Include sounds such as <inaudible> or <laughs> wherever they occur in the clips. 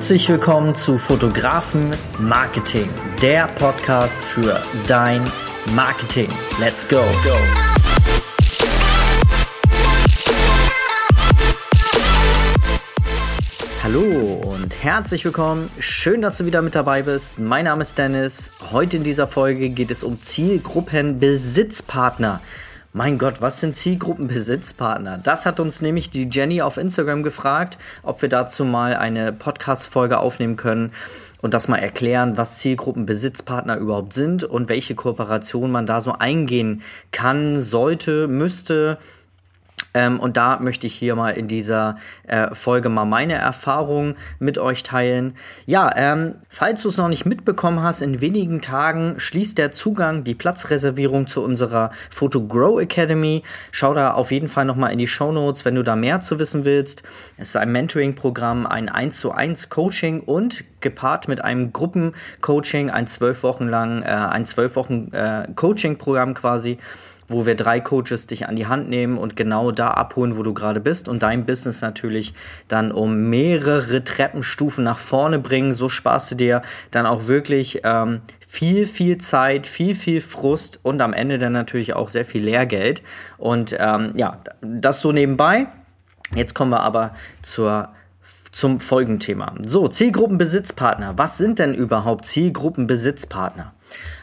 Herzlich willkommen zu Fotografen Marketing, der Podcast für dein Marketing. Let's go. Hallo und herzlich willkommen. Schön, dass du wieder mit dabei bist. Mein Name ist Dennis. Heute in dieser Folge geht es um Zielgruppenbesitzpartner. Mein Gott, was sind Zielgruppenbesitzpartner? Das hat uns nämlich die Jenny auf Instagram gefragt, ob wir dazu mal eine Podcast-Folge aufnehmen können und das mal erklären, was Zielgruppenbesitzpartner überhaupt sind und welche Kooperation man da so eingehen kann, sollte, müsste ähm, und da möchte ich hier mal in dieser äh, Folge mal meine Erfahrungen mit euch teilen. Ja, ähm, falls du es noch nicht mitbekommen hast, in wenigen Tagen schließt der Zugang, die Platzreservierung zu unserer Photo Grow Academy. Schau da auf jeden Fall nochmal in die Show Notes, wenn du da mehr zu wissen willst. Es ist ein Mentoring-Programm, ein 1 zu 1 Coaching und gepaart mit einem Gruppencoaching, ein zwölf Wochen lang, äh, ein zwölf Wochen äh, Coaching-Programm quasi wo wir drei Coaches dich an die Hand nehmen und genau da abholen, wo du gerade bist und dein Business natürlich dann um mehrere Treppenstufen nach vorne bringen. So sparst du dir dann auch wirklich ähm, viel, viel Zeit, viel, viel Frust und am Ende dann natürlich auch sehr viel Lehrgeld. Und ähm, ja, das so nebenbei. Jetzt kommen wir aber zur zum Folgenthema. So, Zielgruppenbesitzpartner. Was sind denn überhaupt Zielgruppenbesitzpartner?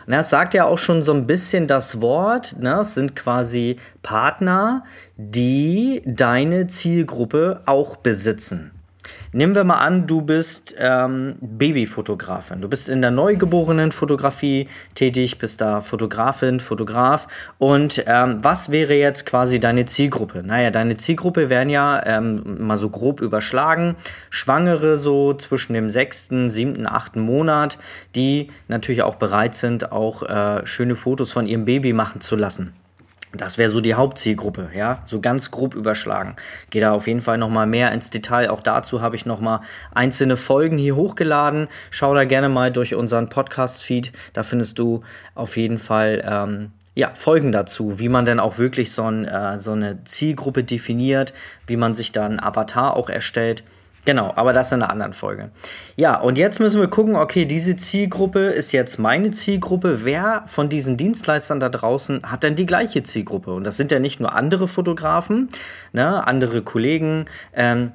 Na, es sagt ja auch schon so ein bisschen das Wort, ne? es sind quasi Partner, die deine Zielgruppe auch besitzen. Nehmen wir mal an, du bist ähm, Babyfotografin. Du bist in der Neugeborenenfotografie tätig, bist da Fotografin, Fotograf. Und ähm, was wäre jetzt quasi deine Zielgruppe? Naja, deine Zielgruppe wären ja ähm, mal so grob überschlagen. Schwangere so zwischen dem sechsten, siebten, achten Monat, die natürlich auch bereit sind, auch äh, schöne Fotos von ihrem Baby machen zu lassen. Das wäre so die Hauptzielgruppe, ja, so ganz grob überschlagen. Gehe da auf jeden Fall nochmal mehr ins Detail. Auch dazu habe ich nochmal einzelne Folgen hier hochgeladen. Schau da gerne mal durch unseren Podcast-Feed. Da findest du auf jeden Fall ähm, ja, Folgen dazu, wie man denn auch wirklich so, ein, äh, so eine Zielgruppe definiert, wie man sich da einen Avatar auch erstellt. Genau, aber das in einer anderen Folge. Ja, und jetzt müssen wir gucken, okay, diese Zielgruppe ist jetzt meine Zielgruppe. Wer von diesen Dienstleistern da draußen hat denn die gleiche Zielgruppe? Und das sind ja nicht nur andere Fotografen, ne, andere Kollegen, ähm,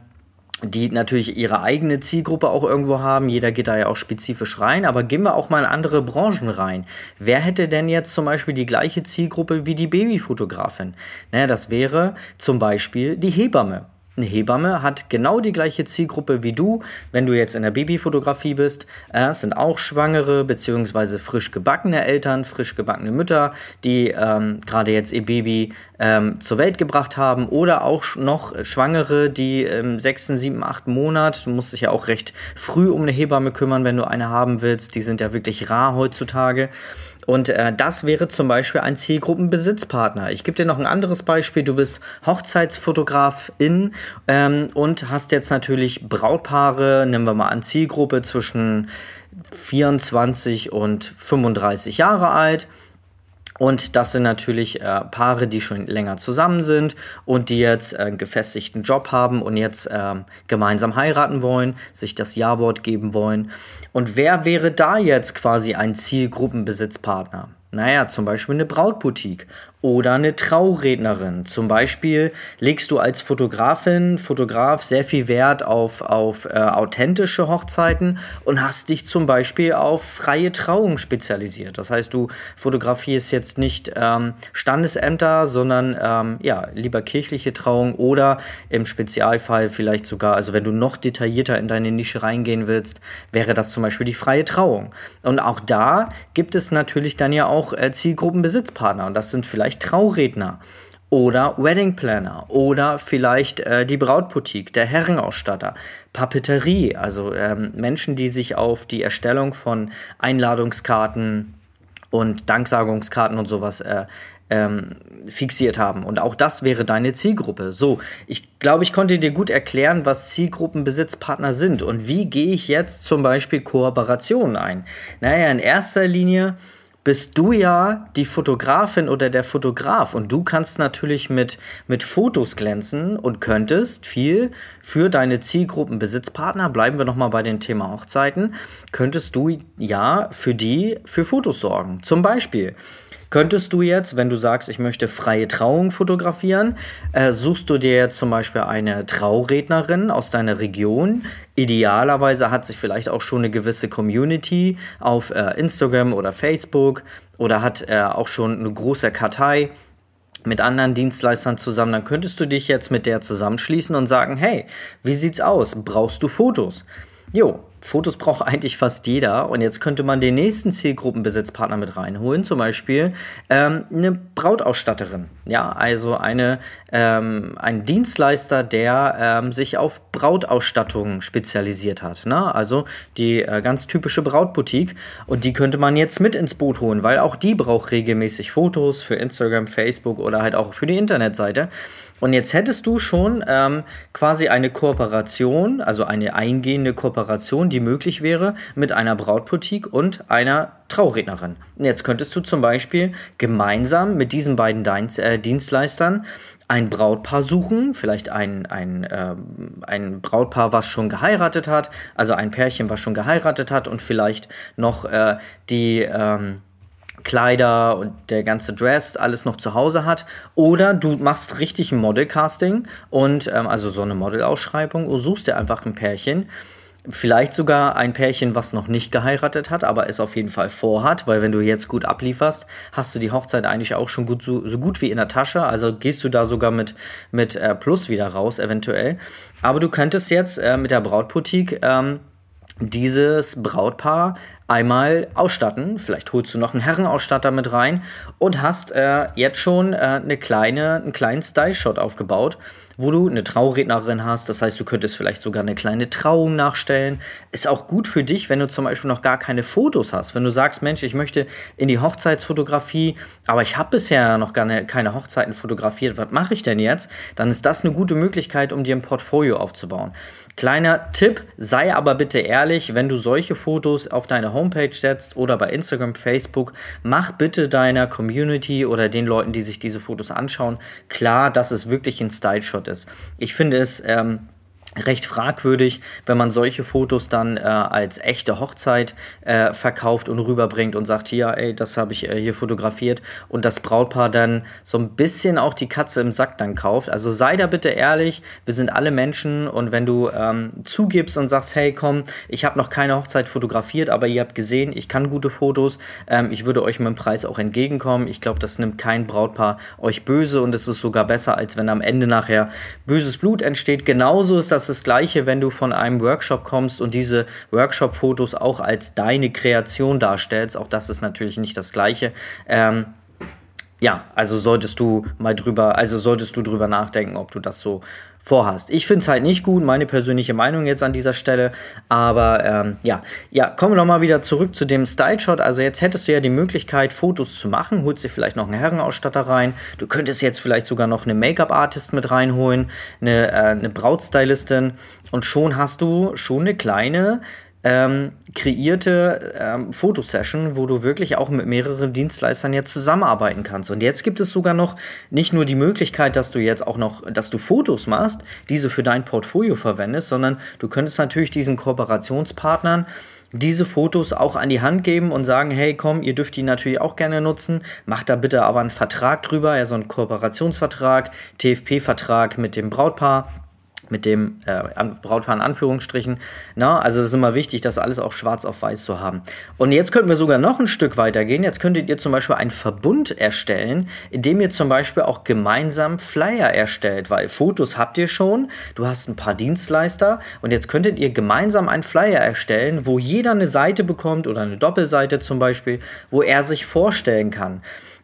die natürlich ihre eigene Zielgruppe auch irgendwo haben. Jeder geht da ja auch spezifisch rein, aber gehen wir auch mal in andere Branchen rein. Wer hätte denn jetzt zum Beispiel die gleiche Zielgruppe wie die Babyfotografin? Naja, das wäre zum Beispiel die Hebamme. Eine Hebamme hat genau die gleiche Zielgruppe wie du, wenn du jetzt in der Babyfotografie bist. Äh, es sind auch schwangere bzw. frisch gebackene Eltern, frisch gebackene Mütter, die ähm, gerade jetzt ihr Baby ähm, zur Welt gebracht haben oder auch noch Schwangere, die im sechsten, siebten, achten Monat, du musst dich ja auch recht früh um eine Hebamme kümmern, wenn du eine haben willst. Die sind ja wirklich rar heutzutage. Und äh, das wäre zum Beispiel ein Zielgruppenbesitzpartner. Ich gebe dir noch ein anderes Beispiel. Du bist Hochzeitsfotografin ähm, und hast jetzt natürlich Brautpaare, nehmen wir mal an Zielgruppe zwischen 24 und 35 Jahre alt und das sind natürlich äh, Paare, die schon länger zusammen sind und die jetzt äh, einen gefestigten Job haben und jetzt äh, gemeinsam heiraten wollen, sich das Ja-Wort geben wollen. Und wer wäre da jetzt quasi ein Zielgruppenbesitzpartner? Naja, zum Beispiel eine Brautboutique oder eine Traurednerin. Zum Beispiel legst du als Fotografin, Fotograf sehr viel Wert auf, auf äh, authentische Hochzeiten und hast dich zum Beispiel auf freie Trauung spezialisiert. Das heißt, du fotografierst jetzt nicht ähm, Standesämter, sondern ähm, ja, lieber kirchliche Trauung oder im Spezialfall vielleicht sogar, also wenn du noch detaillierter in deine Nische reingehen willst, wäre das zum Beispiel die freie Trauung. Und auch da gibt es natürlich dann ja auch äh, Zielgruppenbesitzpartner und das sind vielleicht vielleicht Trauredner oder Wedding Planner oder vielleicht äh, die Brautboutique, der Herrenausstatter, Papeterie, also ähm, Menschen, die sich auf die Erstellung von Einladungskarten und Danksagungskarten und sowas äh, ähm, fixiert haben. Und auch das wäre deine Zielgruppe. So, ich glaube, ich konnte dir gut erklären, was Zielgruppenbesitzpartner sind und wie gehe ich jetzt zum Beispiel Kooperationen ein. Naja, in erster Linie bist du ja die Fotografin oder der Fotograf und du kannst natürlich mit, mit Fotos glänzen und könntest viel für deine Zielgruppenbesitzpartner, bleiben wir nochmal bei dem Thema Hochzeiten, könntest du ja für die für Fotos sorgen. Zum Beispiel Könntest du jetzt, wenn du sagst, ich möchte freie Trauung fotografieren, äh, suchst du dir jetzt zum Beispiel eine Traurednerin aus deiner Region. Idealerweise hat sich vielleicht auch schon eine gewisse Community auf äh, Instagram oder Facebook oder hat äh, auch schon eine große Kartei mit anderen Dienstleistern zusammen, dann könntest du dich jetzt mit der zusammenschließen und sagen, hey, wie sieht's aus? Brauchst du Fotos? Jo, Fotos braucht <laughs> eigentlich fast jeder. Und jetzt könnte man den nächsten Zielgruppenbesitzpartner mit reinholen, zum Beispiel ähm, eine Brautausstatterin. Ja, also eine, ähm, ein Dienstleister, der ähm, sich auf Brautausstattung spezialisiert hat. Ne? Also die äh, ganz typische Brautboutique. Und die könnte man jetzt mit ins Boot holen, weil auch die braucht regelmäßig Fotos für Instagram, Facebook oder halt auch für die Internetseite. Und jetzt hättest du schon ähm, quasi eine Kooperation, also eine eingehende Kooperation, die möglich wäre mit einer Brautboutique und einer Traurednerin. Jetzt könntest du zum Beispiel gemeinsam mit diesen beiden äh, Dienstleistern ein Brautpaar suchen, vielleicht ein, ein, äh, ein Brautpaar, was schon geheiratet hat, also ein Pärchen, was schon geheiratet hat und vielleicht noch äh, die... Ähm, Kleider und der ganze Dress alles noch zu Hause hat. Oder du machst richtig ein Modelcasting und ähm, also so eine Modelausschreibung und suchst dir einfach ein Pärchen. Vielleicht sogar ein Pärchen, was noch nicht geheiratet hat, aber es auf jeden Fall vorhat, weil wenn du jetzt gut ablieferst, hast du die Hochzeit eigentlich auch schon gut, so, so gut wie in der Tasche. Also gehst du da sogar mit, mit äh, Plus wieder raus, eventuell. Aber du könntest jetzt äh, mit der Brautboutique ähm, dieses Brautpaar einmal ausstatten. Vielleicht holst du noch einen Herrenausstatter mit rein und hast äh, jetzt schon äh, eine kleine, einen kleinen Style-Shot aufgebaut, wo du eine Traurednerin hast. Das heißt, du könntest vielleicht sogar eine kleine Trauung nachstellen. Ist auch gut für dich, wenn du zum Beispiel noch gar keine Fotos hast. Wenn du sagst, Mensch, ich möchte in die Hochzeitsfotografie, aber ich habe bisher noch gar ne, keine Hochzeiten fotografiert. Was mache ich denn jetzt? Dann ist das eine gute Möglichkeit, um dir ein Portfolio aufzubauen. Kleiner Tipp, sei aber bitte ehrlich, wenn du solche Fotos auf deine Homepage setzt oder bei Instagram, Facebook, mach bitte deiner Community oder den Leuten, die sich diese Fotos anschauen, klar, dass es wirklich ein Style-Shot ist. Ich finde es ähm, recht fragwürdig, wenn man solche Fotos dann äh, als echte Hochzeit äh, verkauft und rüberbringt und sagt, hier, ey, das habe ich äh, hier fotografiert und das Brautpaar dann so ein bisschen auch die Katze im Sack dann kauft. Also sei da bitte ehrlich, wir sind alle Menschen und wenn du ähm, zugibst und sagst, hey, komm, ich habe noch keine Hochzeit fotografiert, aber ihr habt gesehen, ich kann gute Fotos, ähm, ich würde euch mit dem Preis auch entgegenkommen. Ich glaube, das nimmt kein Brautpaar euch böse und es ist sogar besser, als wenn am Ende nachher böses Blut entsteht. Genauso ist das das das Gleiche, wenn du von einem Workshop kommst und diese Workshop-Fotos auch als deine Kreation darstellst. Auch das ist natürlich nicht das Gleiche. Ähm, ja, also solltest du mal drüber, also solltest du drüber nachdenken, ob du das so vorhast. Ich finde es halt nicht gut, meine persönliche Meinung jetzt an dieser Stelle. Aber ähm, ja, ja, kommen wir nochmal wieder zurück zu dem Style Shot. Also jetzt hättest du ja die Möglichkeit, Fotos zu machen, holst dir vielleicht noch einen Herrenausstatter rein. Du könntest jetzt vielleicht sogar noch eine Make-up-Artist mit reinholen, eine, äh, eine Brautstylistin und schon hast du schon eine kleine ähm, kreierte ähm, Fotosession, wo du wirklich auch mit mehreren Dienstleistern jetzt zusammenarbeiten kannst. Und jetzt gibt es sogar noch nicht nur die Möglichkeit, dass du jetzt auch noch, dass du Fotos machst, diese für dein Portfolio verwendest, sondern du könntest natürlich diesen Kooperationspartnern diese Fotos auch an die Hand geben und sagen, hey, komm, ihr dürft die natürlich auch gerne nutzen, macht da bitte aber einen Vertrag drüber, ja, so einen Kooperationsvertrag, TFP-Vertrag mit dem Brautpaar mit dem äh, Brautpaar in Anführungsstrichen. Na, also es ist immer wichtig, das alles auch schwarz auf weiß zu haben. Und jetzt könnten wir sogar noch ein Stück weiter gehen. Jetzt könntet ihr zum Beispiel einen Verbund erstellen, indem ihr zum Beispiel auch gemeinsam Flyer erstellt, weil Fotos habt ihr schon, du hast ein paar Dienstleister und jetzt könntet ihr gemeinsam einen Flyer erstellen, wo jeder eine Seite bekommt oder eine Doppelseite zum Beispiel, wo er sich vorstellen kann.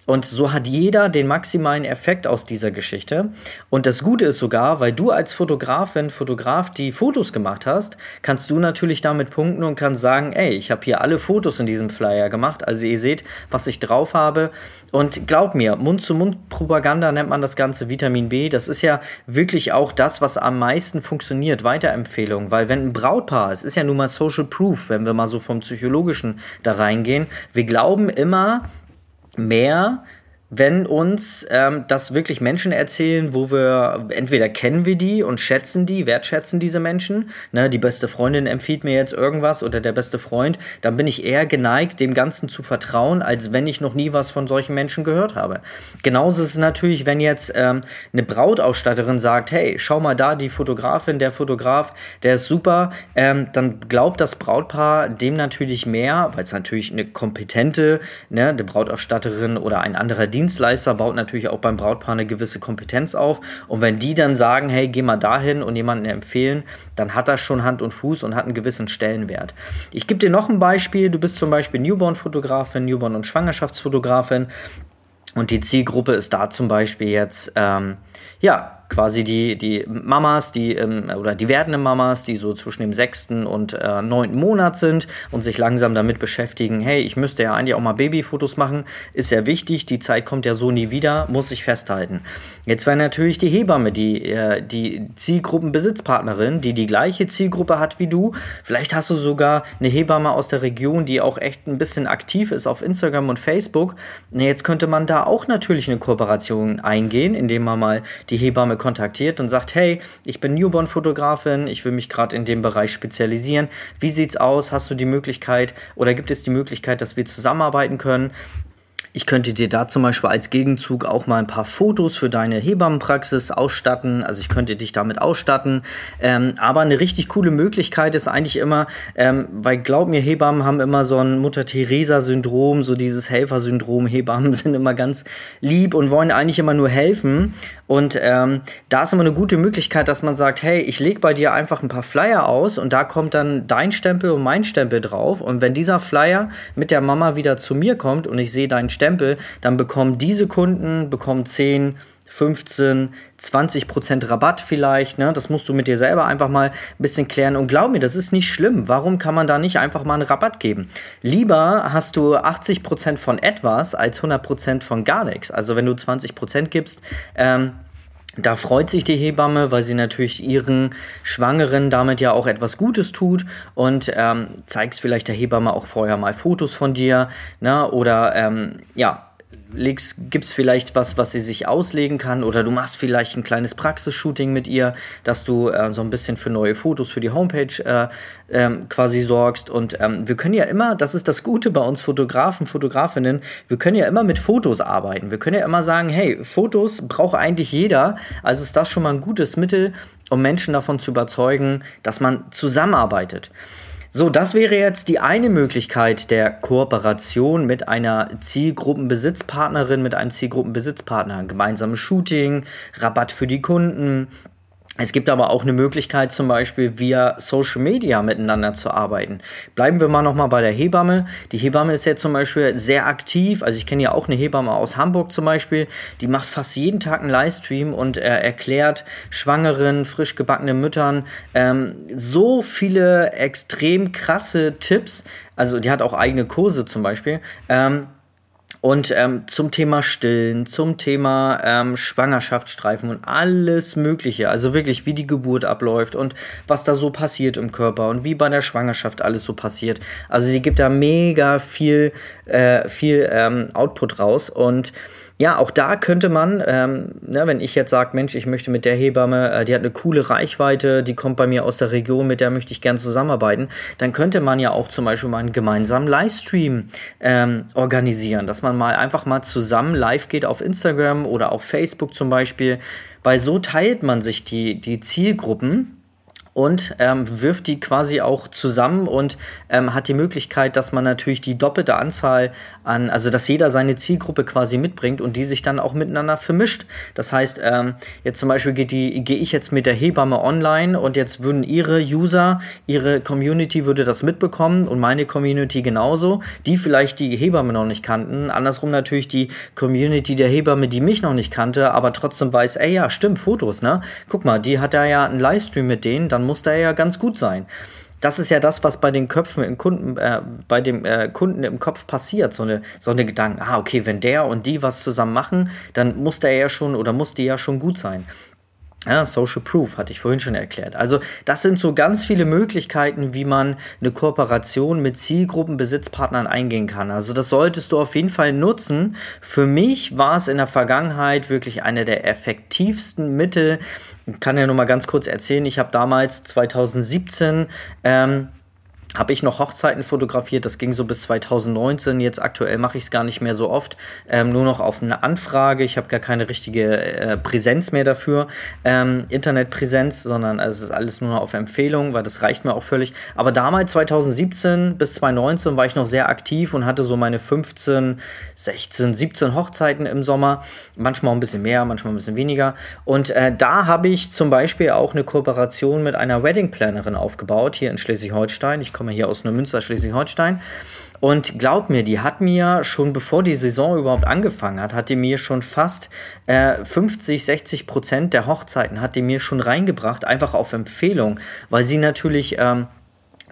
Und so hat jeder den maximalen Effekt aus dieser Geschichte. Und das Gute ist sogar, weil du als Fotografin, Fotograf die Fotos gemacht hast, kannst du natürlich damit punkten und kannst sagen, ey, ich habe hier alle Fotos in diesem Flyer gemacht. Also ihr seht, was ich drauf habe. Und glaub mir, Mund-zu-Mund-Propaganda nennt man das Ganze Vitamin B. Das ist ja wirklich auch das, was am meisten funktioniert. Weiterempfehlung. Weil wenn ein Brautpaar, es ist ja nun mal Social Proof, wenn wir mal so vom Psychologischen da reingehen, wir glauben immer, mehr wenn uns ähm, das wirklich Menschen erzählen, wo wir entweder kennen wir die und schätzen die, wertschätzen diese Menschen, ne, die beste Freundin empfiehlt mir jetzt irgendwas oder der beste Freund, dann bin ich eher geneigt, dem Ganzen zu vertrauen, als wenn ich noch nie was von solchen Menschen gehört habe. Genauso ist es natürlich, wenn jetzt ähm, eine Brautausstatterin sagt, hey, schau mal da, die Fotografin, der Fotograf, der ist super, ähm, dann glaubt das Brautpaar dem natürlich mehr, weil es natürlich eine kompetente, ne, eine Brautausstatterin oder ein anderer Dienst Dienstleister baut natürlich auch beim Brautpaar eine gewisse Kompetenz auf. Und wenn die dann sagen, hey, geh mal dahin und jemanden empfehlen, dann hat das schon Hand und Fuß und hat einen gewissen Stellenwert. Ich gebe dir noch ein Beispiel. Du bist zum Beispiel Newborn-Fotografin, Newborn- und Schwangerschaftsfotografin. Und die Zielgruppe ist da zum Beispiel jetzt, ähm, ja, quasi die, die Mamas, die ähm, oder die werdenden Mamas, die so zwischen dem sechsten und äh, neunten Monat sind und sich langsam damit beschäftigen, hey, ich müsste ja eigentlich auch mal Babyfotos machen, ist ja wichtig, die Zeit kommt ja so nie wieder, muss ich festhalten. Jetzt wäre natürlich die Hebamme, die, äh, die Zielgruppenbesitzpartnerin, die die gleiche Zielgruppe hat wie du. Vielleicht hast du sogar eine Hebamme aus der Region, die auch echt ein bisschen aktiv ist auf Instagram und Facebook. Jetzt könnte man da auch natürlich eine Kooperation eingehen, indem man mal die Hebamme kontaktiert und sagt, hey, ich bin Newborn-Fotografin, ich will mich gerade in dem Bereich spezialisieren. Wie sieht's aus? Hast du die Möglichkeit oder gibt es die Möglichkeit, dass wir zusammenarbeiten können? Ich könnte dir da zum Beispiel als Gegenzug auch mal ein paar Fotos für deine Hebammenpraxis ausstatten. Also ich könnte dich damit ausstatten. Ähm, aber eine richtig coole Möglichkeit ist eigentlich immer, ähm, weil glaub mir, Hebammen haben immer so ein Mutter-Theresa-Syndrom, so dieses Helfersyndrom. Hebammen <laughs> sind immer ganz lieb und wollen eigentlich immer nur helfen. Und ähm, da ist immer eine gute Möglichkeit, dass man sagt, hey, ich lege bei dir einfach ein paar Flyer aus und da kommt dann dein Stempel und mein Stempel drauf. Und wenn dieser Flyer mit der Mama wieder zu mir kommt und ich sehe deinen Stempel, dann bekommen diese Kunden bekommen 10, 15, 20 Prozent Rabatt vielleicht. Ne? Das musst du mit dir selber einfach mal ein bisschen klären. Und glaub mir, das ist nicht schlimm. Warum kann man da nicht einfach mal einen Rabatt geben? Lieber hast du 80 Prozent von etwas als 100 Prozent von gar nichts. Also wenn du 20 Prozent gibst, ähm, da freut sich die Hebamme, weil sie natürlich ihren Schwangeren damit ja auch etwas Gutes tut und ähm, zeigst vielleicht der Hebamme auch vorher mal Fotos von dir, ne? Oder ähm, ja, gibt es vielleicht was, was sie sich auslegen kann oder du machst vielleicht ein kleines Praxisshooting mit ihr, dass du äh, so ein bisschen für neue Fotos für die Homepage äh, ähm, quasi sorgst. Und ähm, wir können ja immer, das ist das Gute bei uns Fotografen, Fotografinnen, wir können ja immer mit Fotos arbeiten. Wir können ja immer sagen, hey, Fotos braucht eigentlich jeder. Also ist das schon mal ein gutes Mittel, um Menschen davon zu überzeugen, dass man zusammenarbeitet. So, das wäre jetzt die eine Möglichkeit der Kooperation mit einer Zielgruppenbesitzpartnerin, mit einem Zielgruppenbesitzpartner. Gemeinsames Shooting, Rabatt für die Kunden, es gibt aber auch eine Möglichkeit, zum Beispiel via Social Media miteinander zu arbeiten. Bleiben wir mal nochmal bei der Hebamme. Die Hebamme ist ja zum Beispiel sehr aktiv. Also ich kenne ja auch eine Hebamme aus Hamburg zum Beispiel. Die macht fast jeden Tag einen Livestream und äh, erklärt schwangeren, frisch gebackenen Müttern ähm, so viele extrem krasse Tipps. Also die hat auch eigene Kurse zum Beispiel. Ähm, und ähm, zum Thema Stillen, zum Thema ähm, Schwangerschaftsstreifen und alles Mögliche. Also wirklich, wie die Geburt abläuft und was da so passiert im Körper und wie bei der Schwangerschaft alles so passiert. Also die gibt da mega viel, äh, viel ähm, Output raus und ja, auch da könnte man, ähm, ne, wenn ich jetzt sage, Mensch, ich möchte mit der Hebamme, äh, die hat eine coole Reichweite, die kommt bei mir aus der Region, mit der möchte ich gern zusammenarbeiten, dann könnte man ja auch zum Beispiel mal einen gemeinsamen Livestream ähm, organisieren, dass man mal einfach mal zusammen live geht auf Instagram oder auf Facebook zum Beispiel, weil so teilt man sich die, die Zielgruppen und ähm, wirft die quasi auch zusammen und ähm, hat die Möglichkeit, dass man natürlich die doppelte Anzahl an, also dass jeder seine Zielgruppe quasi mitbringt und die sich dann auch miteinander vermischt. Das heißt, ähm, jetzt zum Beispiel gehe ich jetzt mit der Hebamme online und jetzt würden ihre User, ihre Community würde das mitbekommen und meine Community genauso, die vielleicht die Hebamme noch nicht kannten. Andersrum natürlich die Community der Hebamme, die mich noch nicht kannte, aber trotzdem weiß, ey ja, stimmt, Fotos, ne? Guck mal, die hat da ja einen Livestream mit denen, dann muss da ja ganz gut sein. Das ist ja das, was bei den Köpfen im Kunden, äh, bei dem äh, Kunden im Kopf passiert. So eine, so eine Gedanken, ah, okay, wenn der und die was zusammen machen, dann muss der ja schon oder muss die ja schon gut sein. Ja, Social Proof hatte ich vorhin schon erklärt. Also das sind so ganz viele Möglichkeiten, wie man eine Kooperation mit Zielgruppenbesitzpartnern eingehen kann. Also das solltest du auf jeden Fall nutzen. Für mich war es in der Vergangenheit wirklich eine der effektivsten Mittel. Ich kann ja nur mal ganz kurz erzählen, ich habe damals 2017 ähm, habe ich noch Hochzeiten fotografiert. Das ging so bis 2019. Jetzt aktuell mache ich es gar nicht mehr so oft. Ähm, nur noch auf eine Anfrage. Ich habe gar keine richtige äh, Präsenz mehr dafür. Ähm, Internetpräsenz, sondern also es ist alles nur noch auf Empfehlung, weil das reicht mir auch völlig. Aber damals, 2017 bis 2019, war ich noch sehr aktiv und hatte so meine 15, 16, 17 Hochzeiten im Sommer. Manchmal ein bisschen mehr, manchmal ein bisschen weniger. Und äh, da habe ich zum Beispiel auch eine Kooperation mit einer Wedding Plannerin aufgebaut, hier in Schleswig-Holstein. Ich komme hier aus Neumünster, Schleswig-Holstein. Und glaub mir, die hat mir schon bevor die Saison überhaupt angefangen hat, hat die mir schon fast äh, 50, 60 Prozent der Hochzeiten hat die mir schon reingebracht, einfach auf Empfehlung, weil sie natürlich ähm,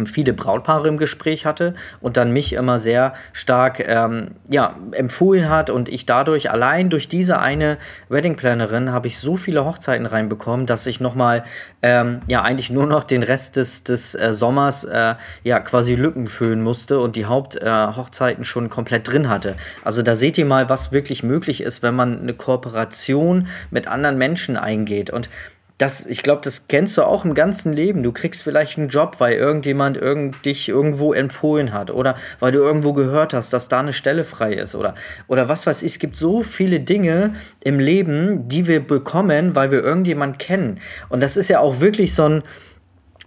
viele Brautpaare im Gespräch hatte und dann mich immer sehr stark ähm, ja, empfohlen hat und ich dadurch allein durch diese eine Weddingplanerin habe ich so viele Hochzeiten reinbekommen, dass ich nochmal ähm, ja eigentlich nur noch den Rest des, des äh, Sommers äh, ja quasi Lücken füllen musste und die Haupthochzeiten äh, schon komplett drin hatte. Also da seht ihr mal, was wirklich möglich ist, wenn man eine Kooperation mit anderen Menschen eingeht und das, ich glaube, das kennst du auch im ganzen Leben. Du kriegst vielleicht einen Job, weil irgendjemand irgend, dich irgendwo empfohlen hat oder weil du irgendwo gehört hast, dass da eine Stelle frei ist oder, oder was weiß ich. Es gibt so viele Dinge im Leben, die wir bekommen, weil wir irgendjemand kennen. Und das ist ja auch wirklich so ein,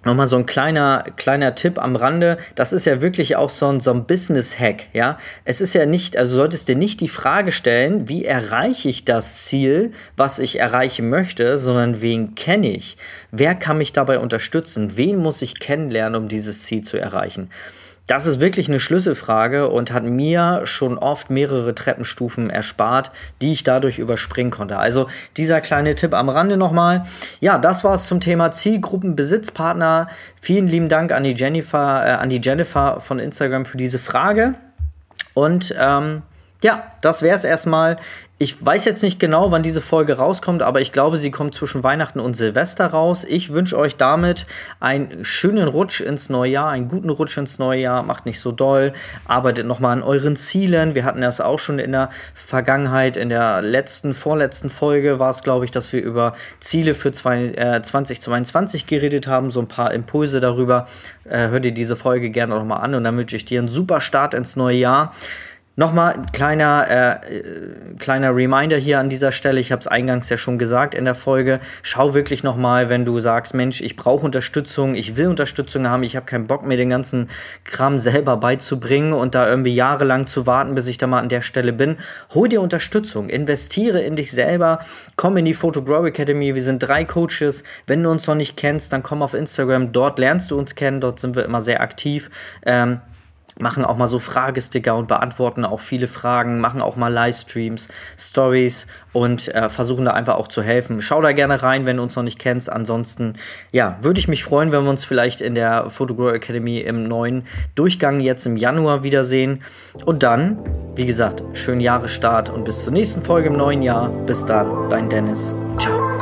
Nochmal so ein kleiner, kleiner Tipp am Rande. Das ist ja wirklich auch so ein, so ein Business-Hack, ja. Es ist ja nicht, also solltest dir nicht die Frage stellen, wie erreiche ich das Ziel, was ich erreichen möchte, sondern wen kenne ich? Wer kann mich dabei unterstützen? Wen muss ich kennenlernen, um dieses Ziel zu erreichen? Das ist wirklich eine Schlüsselfrage und hat mir schon oft mehrere Treppenstufen erspart, die ich dadurch überspringen konnte. Also dieser kleine Tipp am Rande nochmal. Ja, das war es zum Thema Zielgruppenbesitzpartner. Vielen lieben Dank an die Jennifer, äh, an die Jennifer von Instagram für diese Frage. Und ähm, ja, das wäre es erstmal. Ich weiß jetzt nicht genau, wann diese Folge rauskommt, aber ich glaube, sie kommt zwischen Weihnachten und Silvester raus. Ich wünsche euch damit einen schönen Rutsch ins neue Jahr, einen guten Rutsch ins neue Jahr. Macht nicht so doll, arbeitet nochmal an euren Zielen. Wir hatten das auch schon in der Vergangenheit, in der letzten, vorletzten Folge war es, glaube ich, dass wir über Ziele für zwei, äh, 2022 geredet haben. So ein paar Impulse darüber. Äh, hör dir diese Folge gerne nochmal an und dann wünsche ich dir einen super Start ins neue Jahr. Nochmal ein kleiner, äh, äh, kleiner Reminder hier an dieser Stelle. Ich habe es eingangs ja schon gesagt in der Folge. Schau wirklich nochmal, wenn du sagst, Mensch, ich brauche Unterstützung, ich will Unterstützung haben, ich habe keinen Bock mir den ganzen Kram selber beizubringen und da irgendwie jahrelang zu warten, bis ich da mal an der Stelle bin. Hol dir Unterstützung, investiere in dich selber, komm in die Photo Grow Academy. Wir sind drei Coaches. Wenn du uns noch nicht kennst, dann komm auf Instagram. Dort lernst du uns kennen. Dort sind wir immer sehr aktiv. Ähm, machen auch mal so Fragesticker und beantworten auch viele Fragen, machen auch mal Livestreams, Stories und äh, versuchen da einfach auch zu helfen. Schau da gerne rein, wenn du uns noch nicht kennst. Ansonsten, ja, würde ich mich freuen, wenn wir uns vielleicht in der Photogrow Academy im neuen Durchgang jetzt im Januar wiedersehen. Und dann, wie gesagt, schönen Jahresstart und bis zur nächsten Folge im neuen Jahr. Bis dann, dein Dennis. Ciao.